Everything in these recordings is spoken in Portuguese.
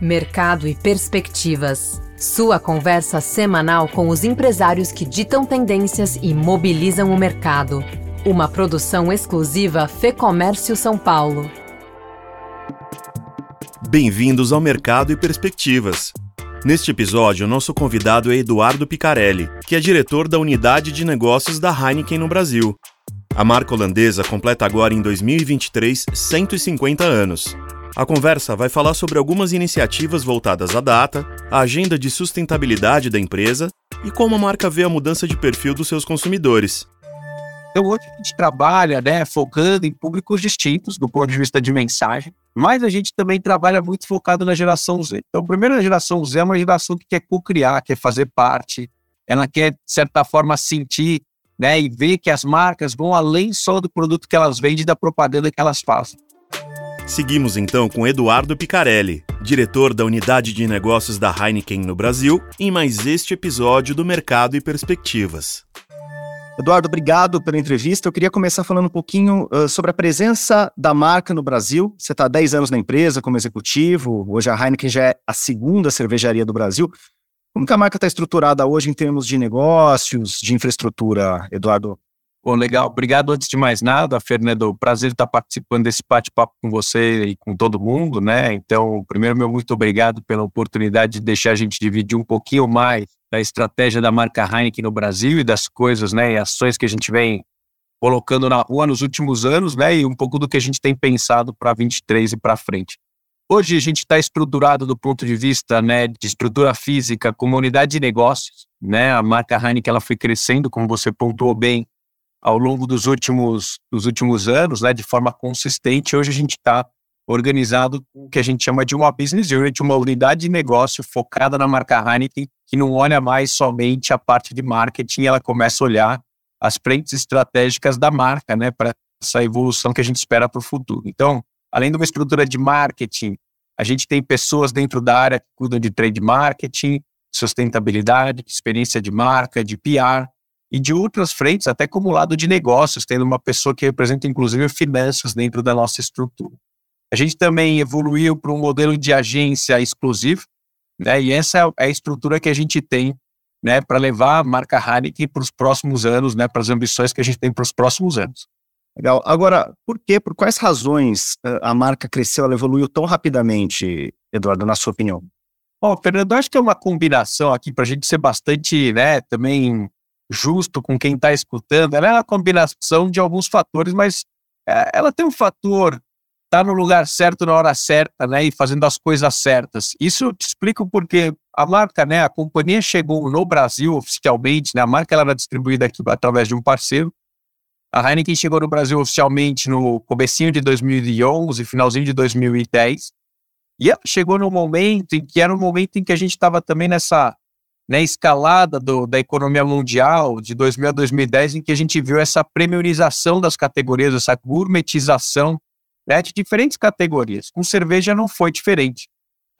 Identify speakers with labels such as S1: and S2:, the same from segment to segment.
S1: Mercado e Perspectivas. Sua conversa semanal com os empresários que ditam tendências e mobilizam o mercado. Uma produção exclusiva Fê Comércio São Paulo.
S2: Bem-vindos ao Mercado e Perspectivas. Neste episódio, nosso convidado é Eduardo Picarelli, que é diretor da unidade de negócios da Heineken no Brasil. A marca holandesa completa agora em 2023 150 anos. A conversa vai falar sobre algumas iniciativas voltadas à data, a agenda de sustentabilidade da empresa e como a marca vê a mudança de perfil dos seus consumidores.
S3: Então, hoje a gente trabalha, né, focando em públicos distintos do ponto de vista de mensagem, mas a gente também trabalha muito focado na geração Z. Então, a primeira geração Z é uma geração que quer co-criar, quer fazer parte, ela quer, de certa forma, sentir né, e ver que as marcas vão além só do produto que elas vendem e da propaganda que elas fazem.
S2: Seguimos então com Eduardo Picarelli, diretor da unidade de negócios da Heineken no Brasil, em mais este episódio do Mercado e Perspectivas.
S4: Eduardo, obrigado pela entrevista. Eu queria começar falando um pouquinho uh, sobre a presença da marca no Brasil. Você está há 10 anos na empresa como executivo, hoje a Heineken já é a segunda cervejaria do Brasil. Como que a marca está estruturada hoje em termos de negócios, de infraestrutura, Eduardo?
S3: Bom, legal. Obrigado antes de mais nada, Fernando. Prazer estar participando desse bate-papo com você e com todo mundo, né? Então, primeiro, meu muito obrigado pela oportunidade de deixar a gente dividir um pouquinho mais da estratégia da marca Heineken no Brasil e das coisas, né, e ações que a gente vem colocando na rua nos últimos anos, né, e um pouco do que a gente tem pensado para 23 e para frente. Hoje a gente está estruturado do ponto de vista, né, de estrutura física, como unidade de negócios, né, a marca Heineken ela foi crescendo, como você pontuou bem, ao longo dos últimos, dos últimos anos, né, de forma consistente. Hoje a gente está organizado com o que a gente chama de uma business unit, uma unidade de negócio focada na marca Heineken, que não olha mais somente a parte de marketing, ela começa a olhar as frentes estratégicas da marca, né, para essa evolução que a gente espera para o futuro. Então, além de uma estrutura de marketing, a gente tem pessoas dentro da área que cuidam de trade marketing, sustentabilidade, experiência de marca, de PR, e de outras frentes, até como lado de negócios, tendo uma pessoa que representa inclusive finanças dentro da nossa estrutura. A gente também evoluiu para um modelo de agência exclusivo, né? E essa é a estrutura que a gente tem, né, para levar a marca Heineken para os próximos anos, né, para as ambições que a gente tem para os próximos anos.
S4: Legal. Agora, por quê? Por quais razões a marca cresceu, ela evoluiu tão rapidamente, Eduardo, na sua opinião?
S3: Bom, Fernando, acho que é uma combinação aqui para a gente ser bastante, né, também justo com quem está escutando. Ela é uma combinação de alguns fatores, mas é, ela tem um fator tá no lugar certo na hora certa, né, e fazendo as coisas certas. Isso te explico porque a marca, né, a companhia chegou no Brasil oficialmente, né, a marca ela era distribuída aqui através de um parceiro. A Heineken chegou no Brasil oficialmente no comecinho de 2011, finalzinho de 2010. E ela chegou no momento em que era um momento em que a gente estava também nessa né, escalada do, da economia mundial de 2000 a 2010, em que a gente viu essa premiumização das categorias, essa gourmetização né, de diferentes categorias. Com cerveja não foi diferente.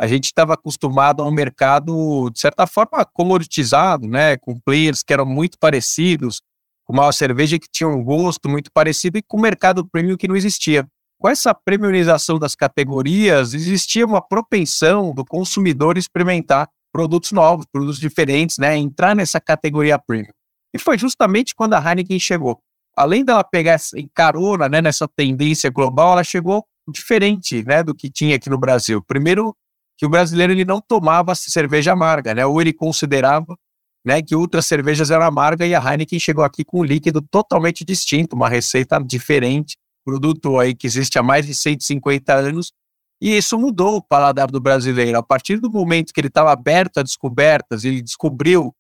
S3: A gente estava acostumado a um mercado, de certa forma, comoditizado, né, com players que eram muito parecidos, com uma cerveja que tinha um gosto muito parecido e com o mercado premium que não existia. Com essa premiumização das categorias, existia uma propensão do consumidor experimentar produtos novos, produtos diferentes, né, entrar nessa categoria premium. E foi justamente quando a Heineken chegou além dela pegar em carona né, nessa tendência global, ela chegou diferente né, do que tinha aqui no Brasil. Primeiro, que o brasileiro ele não tomava cerveja amarga, né, ou ele considerava né, que outras cervejas eram amargas e a Heineken chegou aqui com um líquido totalmente distinto, uma receita diferente, produto aí que existe há mais de 150 anos, e isso mudou o paladar do brasileiro. A partir do momento que ele estava aberto a descobertas, ele descobriu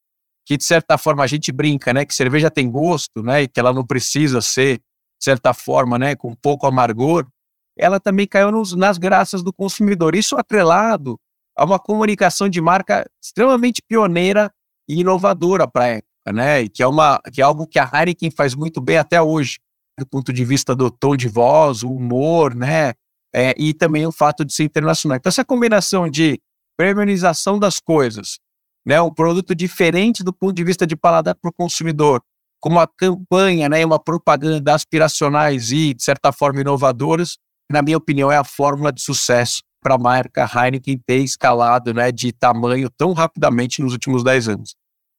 S3: que de certa forma a gente brinca, né, que cerveja tem gosto, né, e que ela não precisa ser de certa forma, né, com pouco amargor, ela também caiu nos, nas graças do consumidor. Isso atrelado a uma comunicação de marca extremamente pioneira e inovadora para a época, né, e que é uma que é algo que a Heineken faz muito bem até hoje, do ponto de vista do tom de voz, o humor, né, é, e também o fato de ser internacional. Então essa combinação de premiumização das coisas né, um produto diferente do ponto de vista de paladar para o consumidor, com uma campanha, né, uma propaganda aspiracionais e, de certa forma, inovadoras, na minha opinião, é a fórmula de sucesso para a marca Heineken ter escalado né, de tamanho tão rapidamente nos últimos 10 anos.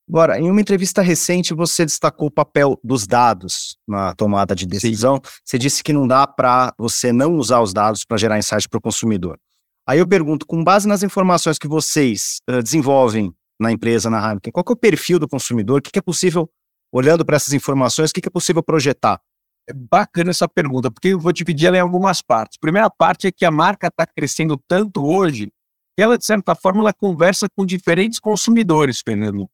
S4: Agora, em uma entrevista recente, você destacou o papel dos dados na tomada de decisão. Sim. Você disse que não dá para você não usar os dados para gerar insight para o consumidor. Aí eu pergunto, com base nas informações que vocês uh, desenvolvem na empresa, na Heineken, qual é o perfil do consumidor? O que, que é possível, olhando para essas informações, o que, que é possível projetar?
S3: É bacana essa pergunta, porque eu vou dividir ela em algumas partes. A primeira parte é que a marca está crescendo tanto hoje que ela, de certa forma, ela conversa com diferentes consumidores, Fernando.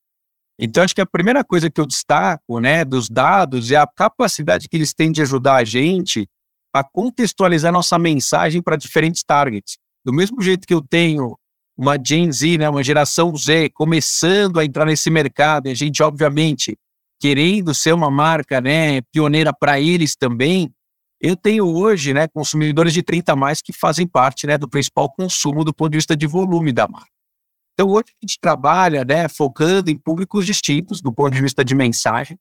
S3: Então, acho que a primeira coisa que eu destaco, né, dos dados é a capacidade que eles têm de ajudar a gente a contextualizar nossa mensagem para diferentes targets. Do mesmo jeito que eu tenho uma Gen Z, né, uma geração Z, começando a entrar nesse mercado, e a gente, obviamente, querendo ser uma marca né, pioneira para eles também, eu tenho hoje né, consumidores de 30 a mais que fazem parte né, do principal consumo do ponto de vista de volume da marca. Então, hoje a gente trabalha né, focando em públicos distintos do ponto de vista de mensagem,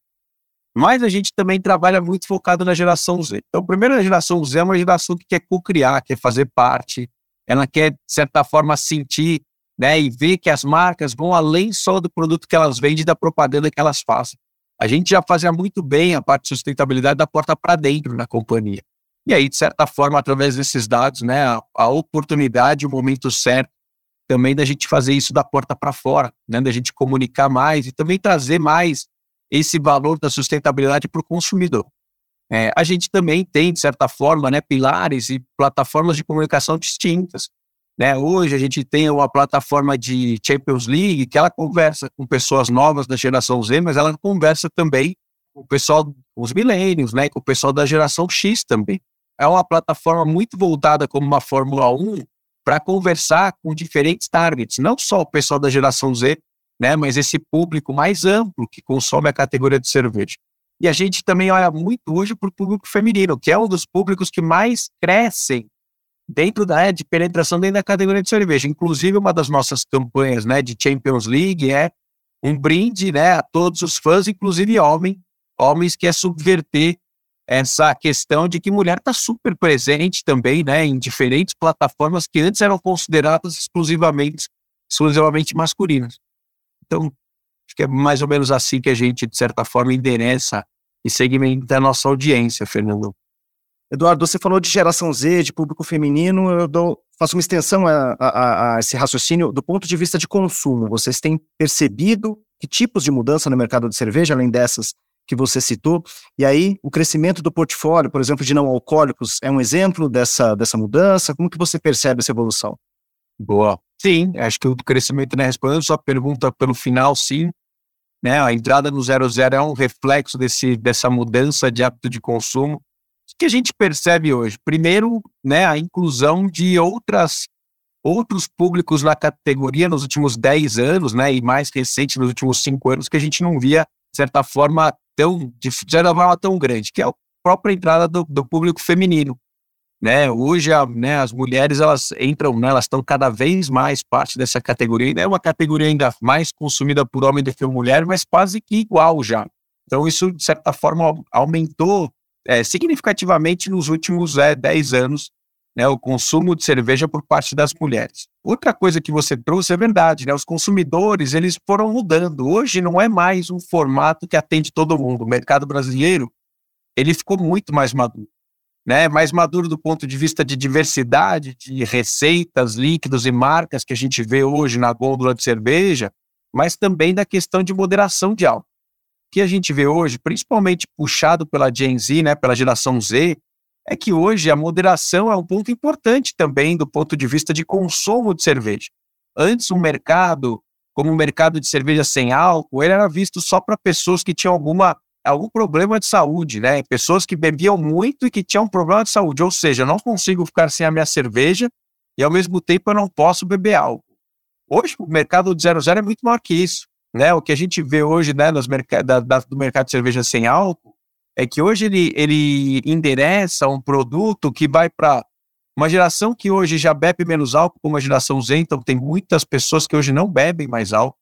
S3: mas a gente também trabalha muito focado na geração Z. Então, a primeira geração Z é uma geração que quer co-criar, quer fazer parte, ela quer, de certa forma, sentir né, e ver que as marcas vão além só do produto que elas vendem e da propaganda que elas fazem. A gente já fazia muito bem a parte de sustentabilidade da porta para dentro na companhia. E aí, de certa forma, através desses dados, né, a, a oportunidade, o momento certo também da gente fazer isso da porta para fora, né? da gente comunicar mais e também trazer mais esse valor da sustentabilidade para o consumidor. É, a gente também tem, de certa forma, né, pilares e plataformas de comunicação distintas. Né? Hoje a gente tem uma plataforma de Champions League que ela conversa com pessoas novas da geração Z, mas ela conversa também com o pessoal, os milênios, né, com o pessoal da geração X também. É uma plataforma muito voltada como uma Fórmula 1, para conversar com diferentes targets, não só o pessoal da geração Z, né, mas esse público mais amplo que consome a categoria de cerveja. E a gente também olha muito hoje para o público feminino, que é um dos públicos que mais crescem dentro da de penetração dentro da categoria de cerveja. Inclusive, uma das nossas campanhas né, de Champions League é um brinde né, a todos os fãs, inclusive homens, homens que é subverter essa questão de que mulher está super presente também, né, em diferentes plataformas que antes eram consideradas exclusivamente, exclusivamente masculinas. Então, acho que é mais ou menos assim que a gente, de certa forma, endereça e segmenta a nossa audiência, Fernando.
S4: Eduardo, você falou de geração Z, de público feminino, eu dou, faço uma extensão a, a, a esse raciocínio do ponto de vista de consumo. Vocês têm percebido que tipos de mudança no mercado de cerveja, além dessas que você citou. E aí, o crescimento do portfólio, por exemplo, de não alcoólicos, é um exemplo dessa, dessa mudança? Como que você percebe essa evolução?
S3: Boa. Sim, acho que o crescimento, né, respondendo sua pergunta pelo final, sim. Né, a entrada no zero zero é um reflexo desse, dessa mudança de hábito de consumo. O que a gente percebe hoje? Primeiro, né, a inclusão de outras outros públicos na categoria nos últimos 10 anos, né, e mais recente nos últimos 5 anos, que a gente não via, de certa forma, tão, de certa forma tão grande, que é a própria entrada do, do público feminino. Né? Hoje a, né, as mulheres elas entram, né, elas estão cada vez mais parte dessa categoria, é uma categoria ainda mais consumida por homem do que por mulher, mas quase que igual já. Então isso, de certa forma, aumentou é, significativamente nos últimos é, 10 anos né, o consumo de cerveja por parte das mulheres. Outra coisa que você trouxe é verdade, né? Os consumidores eles foram mudando. Hoje não é mais um formato que atende todo mundo. O mercado brasileiro ele ficou muito mais maduro, né? Mais maduro do ponto de vista de diversidade de receitas, líquidos e marcas que a gente vê hoje na gôndola de cerveja, mas também da questão de moderação de álcool. O que a gente vê hoje, principalmente puxado pela Gen Z, né, pela geração Z, é que hoje a moderação é um ponto importante também do ponto de vista de consumo de cerveja. Antes, o mercado, como o mercado de cerveja sem álcool, ele era visto só para pessoas que tinham alguma, algum problema de saúde, né? Pessoas que bebiam muito e que tinham um problema de saúde. Ou seja, eu não consigo ficar sem a minha cerveja e, ao mesmo tempo, eu não posso beber álcool. Hoje, o mercado de 00 é muito maior que isso. Né? O que a gente vê hoje né, nos merc da, da, do mercado de cerveja sem álcool é que hoje ele, ele endereça um produto que vai para uma geração que hoje já bebe menos álcool, como a geração Z, então tem muitas pessoas que hoje não bebem mais álcool.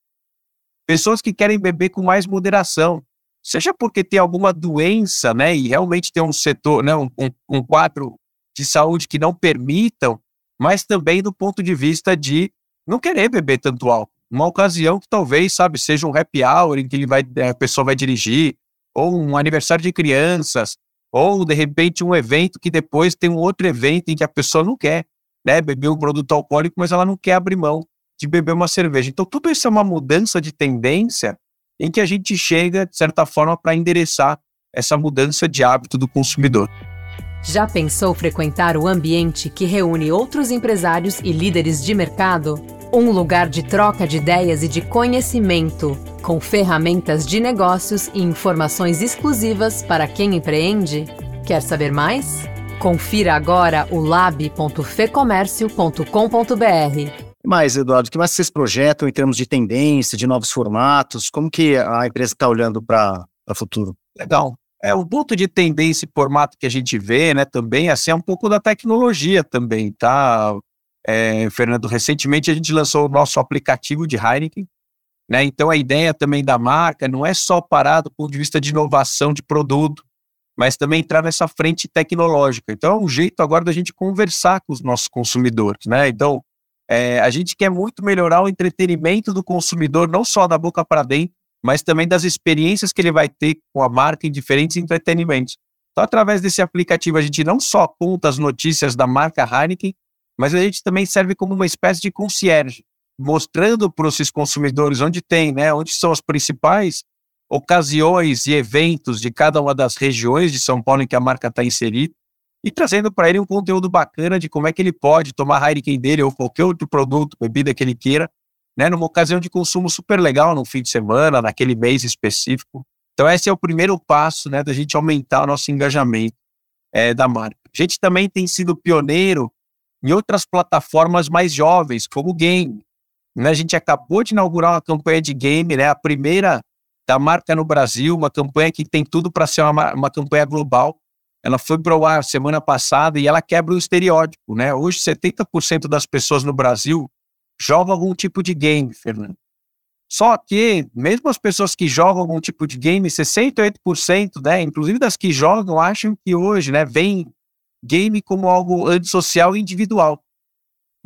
S3: Pessoas que querem beber com mais moderação, seja porque tem alguma doença, né, e realmente tem um setor, né, um, um quadro de saúde que não permitam mas também do ponto de vista de não querer beber tanto álcool. Uma ocasião que talvez, sabe, seja um happy hour em que ele vai, a pessoa vai dirigir, ou um aniversário de crianças, ou de repente um evento que depois tem um outro evento em que a pessoa não quer né, beber um produto alcoólico, mas ela não quer abrir mão de beber uma cerveja. Então, tudo isso é uma mudança de tendência em que a gente chega, de certa forma, para endereçar essa mudança de hábito do consumidor.
S1: Já pensou frequentar o ambiente que reúne outros empresários e líderes de mercado? Um lugar de troca de ideias e de conhecimento, com ferramentas de negócios e informações exclusivas para quem empreende? Quer saber mais? Confira agora o lab.fecomércio.com.br.
S4: Mais, Eduardo, o que mais vocês projetam em termos de tendência, de novos formatos? Como que a empresa está olhando para o futuro?
S3: Legal. É um ponto de tendência e formato que a gente vê, né, também, assim, é um pouco da tecnologia também, tá? É, Fernando, recentemente a gente lançou o nosso aplicativo de Heineken, né? Então a ideia também da marca não é só parar do ponto de vista de inovação de produto, mas também entrar nessa frente tecnológica. Então é um jeito agora da gente conversar com os nossos consumidores, né? Então é, a gente quer muito melhorar o entretenimento do consumidor, não só da boca para dentro, mas também das experiências que ele vai ter com a marca em diferentes entretenimentos. Então, através desse aplicativo, a gente não só conta as notícias da marca Heineken, mas a gente também serve como uma espécie de concierge, mostrando para esses consumidores onde tem, né, onde são as principais ocasiões e eventos de cada uma das regiões de São Paulo em que a marca está inserida, e trazendo para ele um conteúdo bacana de como é que ele pode tomar Heineken dele ou qualquer outro produto, bebida que ele queira, né, numa ocasião de consumo super legal, no fim de semana, naquele mês específico. Então, esse é o primeiro passo né, da gente aumentar o nosso engajamento é, da marca. A gente também tem sido pioneiro em outras plataformas mais jovens, como o game. Né? A gente acabou de inaugurar uma campanha de game, né, a primeira da marca no Brasil, uma campanha que tem tudo para ser uma, uma campanha global, ela foi para o ar semana passada e ela quebra o estereótipo, né? Hoje, 70% das pessoas no Brasil jogam algum tipo de game, Fernando. Só que, mesmo as pessoas que jogam algum tipo de game, 68%, né, inclusive das que jogam, acham que hoje, né, vem game como algo antissocial e individual.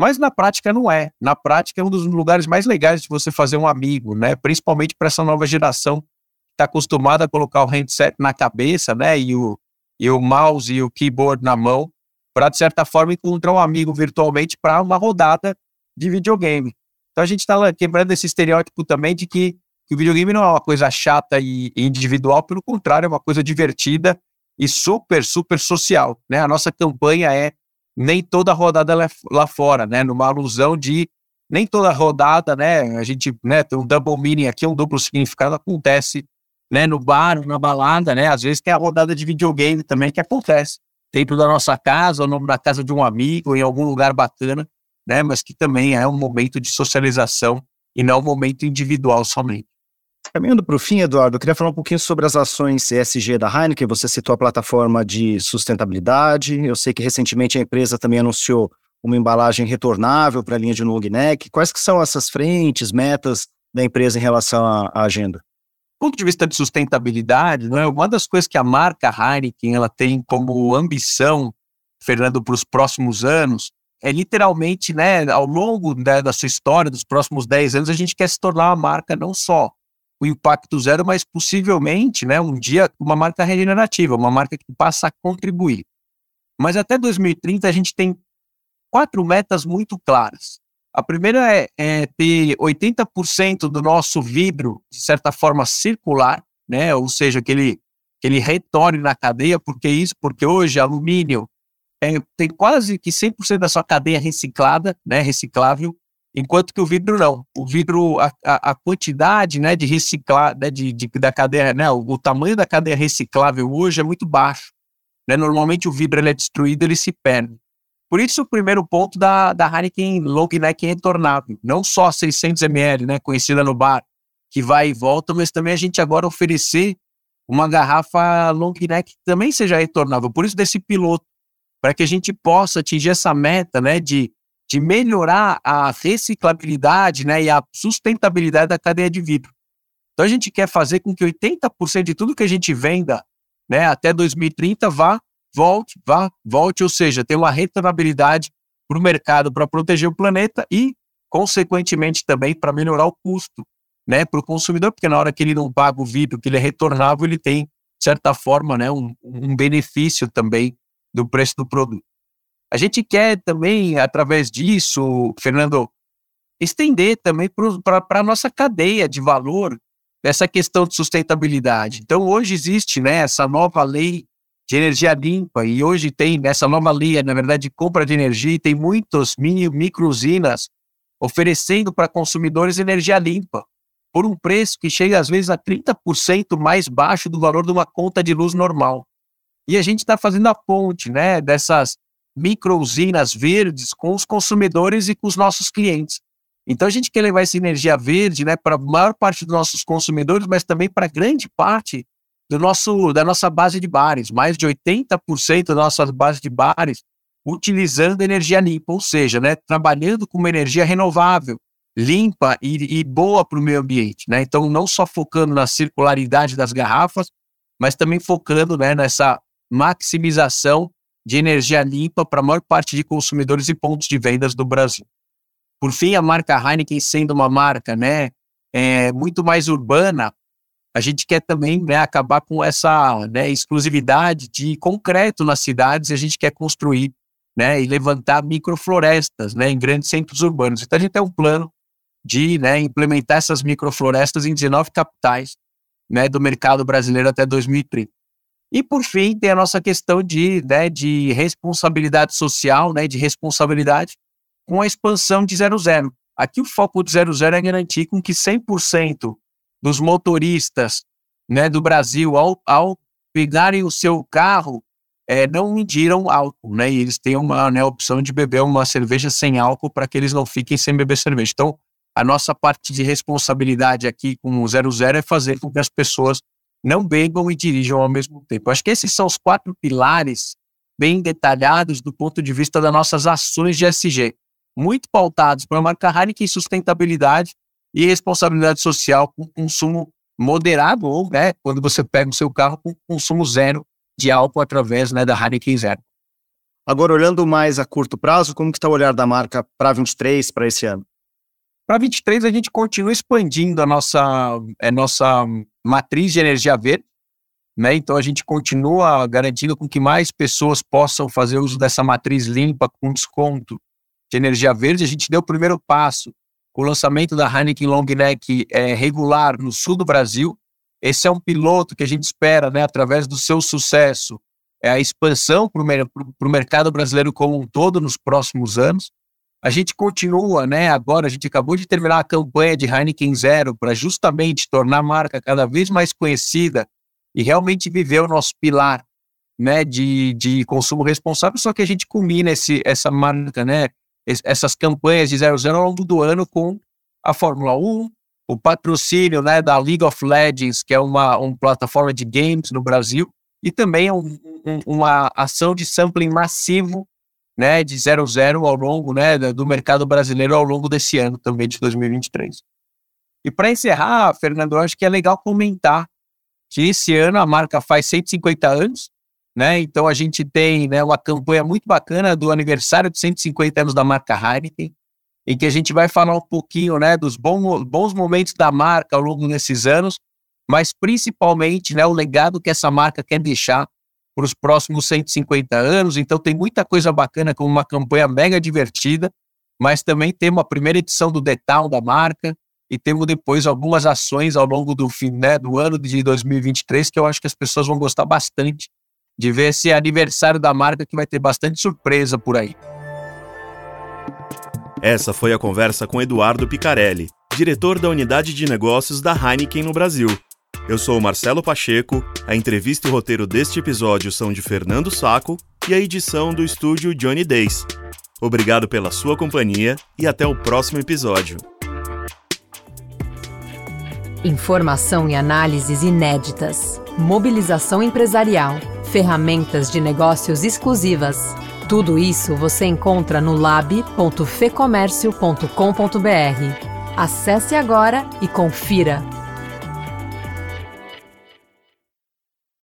S3: Mas na prática não é. Na prática é um dos lugares mais legais de você fazer um amigo, né? Principalmente para essa nova geração que está acostumada a colocar o handset na cabeça, né? E o, e o mouse e o keyboard na mão, para, de certa forma, encontrar um amigo virtualmente para uma rodada de videogame. Então a gente está quebrando esse estereótipo também de que, que, o videogame não é uma coisa chata e, e individual, pelo contrário, é uma coisa divertida e super, super social. Né? A nossa campanha é nem toda rodada lá, lá fora, né? numa alusão de nem toda rodada, né? A gente né, tem um double meaning aqui, um duplo significado, acontece né, no bar, na balada, né? Às vezes tem a rodada de videogame também que acontece dentro da nossa casa, ou na casa de um amigo, em algum lugar bacana, né? Mas que também é um momento de socialização e não um momento individual somente.
S4: Caminhando para o fim, Eduardo, eu queria falar um pouquinho sobre as ações ESG da Heineken. Você citou a plataforma de sustentabilidade. Eu sei que recentemente a empresa também anunciou uma embalagem retornável para a linha de long neck. Quais que são essas frentes, metas da empresa em relação à agenda?
S3: ponto de vista de sustentabilidade, não é uma das coisas que a marca Heineken ela tem como ambição, Fernando, para os próximos anos, é literalmente, né, ao longo né, da sua história, dos próximos 10 anos, a gente quer se tornar uma marca não só o impacto zero, mas possivelmente, né, um dia, uma marca regenerativa, uma marca que passa a contribuir. Mas até 2030 a gente tem quatro metas muito claras. A primeira é, é ter 80% do nosso vidro, de certa forma, circular, né? ou seja, que ele, que ele retorne na cadeia, porque isso, porque hoje alumínio é, tem quase que 100% da sua cadeia reciclada, né? reciclável, enquanto que o vidro não. O vidro, a, a, a quantidade né, de reciclar, né, de, de, da cadeia, né, o, o, tamanho da cadeia reciclável hoje é muito baixo. Né? Normalmente o vidro ele é destruído, ele se perde. Por isso, o primeiro ponto da, da Heineken Long Neck retornável. Não só 600 ml, né, conhecida no bar, que vai e volta, mas também a gente agora oferecer uma garrafa Long Neck que também seja retornável. Por isso, desse piloto, para que a gente possa atingir essa meta né, de, de melhorar a reciclabilidade né, e a sustentabilidade da cadeia de vidro. Então, a gente quer fazer com que 80% de tudo que a gente venda né, até 2030 vá volte, vá, volte, ou seja, tem uma retornabilidade para o mercado para proteger o planeta e, consequentemente, também para melhorar o custo né, para o consumidor, porque na hora que ele não paga o vidro, que ele é retornável, ele tem, de certa forma, né, um, um benefício também do preço do produto. A gente quer também, através disso, Fernando, estender também para a nossa cadeia de valor essa questão de sustentabilidade. Então, hoje existe né, essa nova lei de energia limpa, e hoje tem essa nova lei, na verdade, de compra de energia, e tem muitas mini, micro usinas oferecendo para consumidores energia limpa, por um preço que chega às vezes a 30% mais baixo do valor de uma conta de luz normal. E a gente está fazendo a ponte né, dessas micro usinas verdes com os consumidores e com os nossos clientes. Então a gente quer levar essa energia verde né, para a maior parte dos nossos consumidores, mas também para grande parte do nosso, da nossa base de bares, mais de 80% da nossa base de bares utilizando energia limpa, ou seja, né, trabalhando com uma energia renovável, limpa e, e boa para o meio ambiente. Né? Então, não só focando na circularidade das garrafas, mas também focando né, nessa maximização de energia limpa para a maior parte de consumidores e pontos de vendas do Brasil. Por fim, a marca Heineken sendo uma marca né, é, muito mais urbana, a gente quer também né, acabar com essa né, exclusividade de concreto nas cidades e a gente quer construir né, e levantar microflorestas né, em grandes centros urbanos. Então a gente tem um plano de né, implementar essas microflorestas em 19 capitais né, do mercado brasileiro até 2030. E por fim, tem a nossa questão de, né, de responsabilidade social, né, de responsabilidade com a expansão de 00. Aqui o foco do 00 é garantir com que 100% dos motoristas né, do Brasil, ao, ao pegarem o seu carro, é, não mediram álcool, né? E eles têm uma né, opção de beber uma cerveja sem álcool para que eles não fiquem sem beber cerveja. Então, a nossa parte de responsabilidade aqui com o 00 é fazer com que as pessoas não bebam e dirijam ao mesmo tempo. Acho que esses são os quatro pilares bem detalhados do ponto de vista das nossas ações de SG, muito pautados para a marca Heineken sustentabilidade e responsabilidade social com consumo moderado ou, né, quando você pega o seu carro com consumo zero de álcool através né, da Heineken Zero.
S4: Agora, olhando mais a curto prazo, como que está o olhar da marca para 23, para esse ano?
S3: Para 23, a gente continua expandindo a nossa, a nossa matriz de energia verde, né? Então, a gente continua garantindo com que mais pessoas possam fazer uso dessa matriz limpa com desconto de energia verde. A gente deu o primeiro passo com o lançamento da Heineken Long Neck é, regular no sul do Brasil. Esse é um piloto que a gente espera, né, através do seu sucesso, é a expansão para o mercado brasileiro como um todo nos próximos anos. A gente continua, né? Agora a gente acabou de terminar a campanha de Heineken Zero para justamente tornar a marca cada vez mais conhecida e realmente viver o nosso pilar, né, de, de consumo responsável. Só que a gente combina esse, essa marca, né, essas campanhas de 00 ao longo do ano com a Fórmula 1, o patrocínio né, da League of Legends, que é uma, uma plataforma de games no Brasil, e também um, um, uma ação de sampling massivo né, de 00 ao longo né, do mercado brasileiro ao longo desse ano também de 2023. E para encerrar, Fernando, eu acho que é legal comentar que esse ano a marca faz 150 anos, né? Então a gente tem né, uma campanha muito bacana do aniversário de 150 anos da marca Heineken, em que a gente vai falar um pouquinho né, dos bons, bons momentos da marca ao longo desses anos, mas principalmente né, o legado que essa marca quer deixar para os próximos 150 anos. Então tem muita coisa bacana, como uma campanha mega divertida, mas também temos a primeira edição do Detal da marca e temos depois algumas ações ao longo do fim né, do ano de 2023 que eu acho que as pessoas vão gostar bastante de ver esse aniversário da marca que vai ter bastante surpresa por aí.
S2: Essa foi a conversa com Eduardo Picarelli, diretor da unidade de negócios da Heineken no Brasil. Eu sou o Marcelo Pacheco, a entrevista e o roteiro deste episódio são de Fernando Saco e a edição do estúdio Johnny Days. Obrigado pela sua companhia e até o próximo episódio.
S1: Informação e análises inéditas, mobilização empresarial ferramentas de negócios exclusivas. Tudo isso você encontra no lab.fecomércio.com.br. Acesse agora e confira.